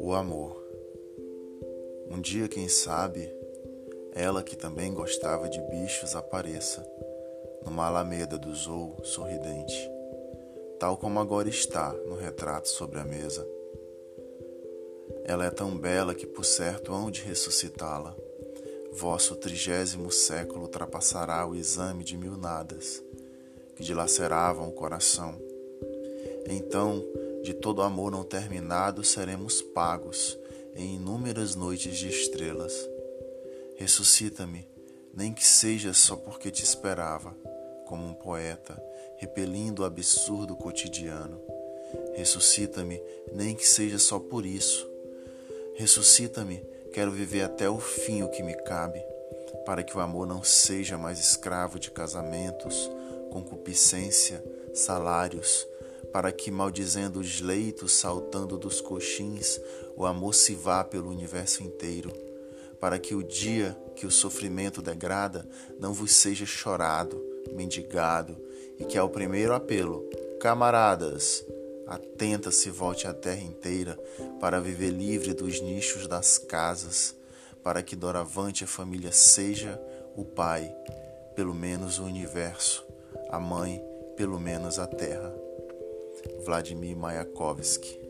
O amor. Um dia, quem sabe, ela que também gostava de bichos apareça numa alameda do zoo sorridente, tal como agora está no retrato sobre a mesa. Ela é tão bela que por certo hão de ressuscitá-la. Vosso trigésimo século ultrapassará o exame de mil nadas que dilaceravam o coração. Então, de todo amor não terminado, seremos pagos em inúmeras noites de estrelas. Ressuscita-me, nem que seja só porque te esperava, como um poeta, repelindo o absurdo cotidiano. Ressuscita-me, nem que seja só por isso. Ressuscita-me, quero viver até o fim o que me cabe, para que o amor não seja mais escravo de casamentos, concupiscência, salários, para que, maldizendo os leitos, saltando dos coxins, o amor se vá pelo universo inteiro, para que o dia que o sofrimento degrada não vos seja chorado, mendigado, e que ao primeiro apelo, camaradas, atenta se volte a terra inteira para viver livre dos nichos das casas, para que doravante a família seja o pai, pelo menos o universo, a mãe, pelo menos a terra. Vladimir Mayakovsky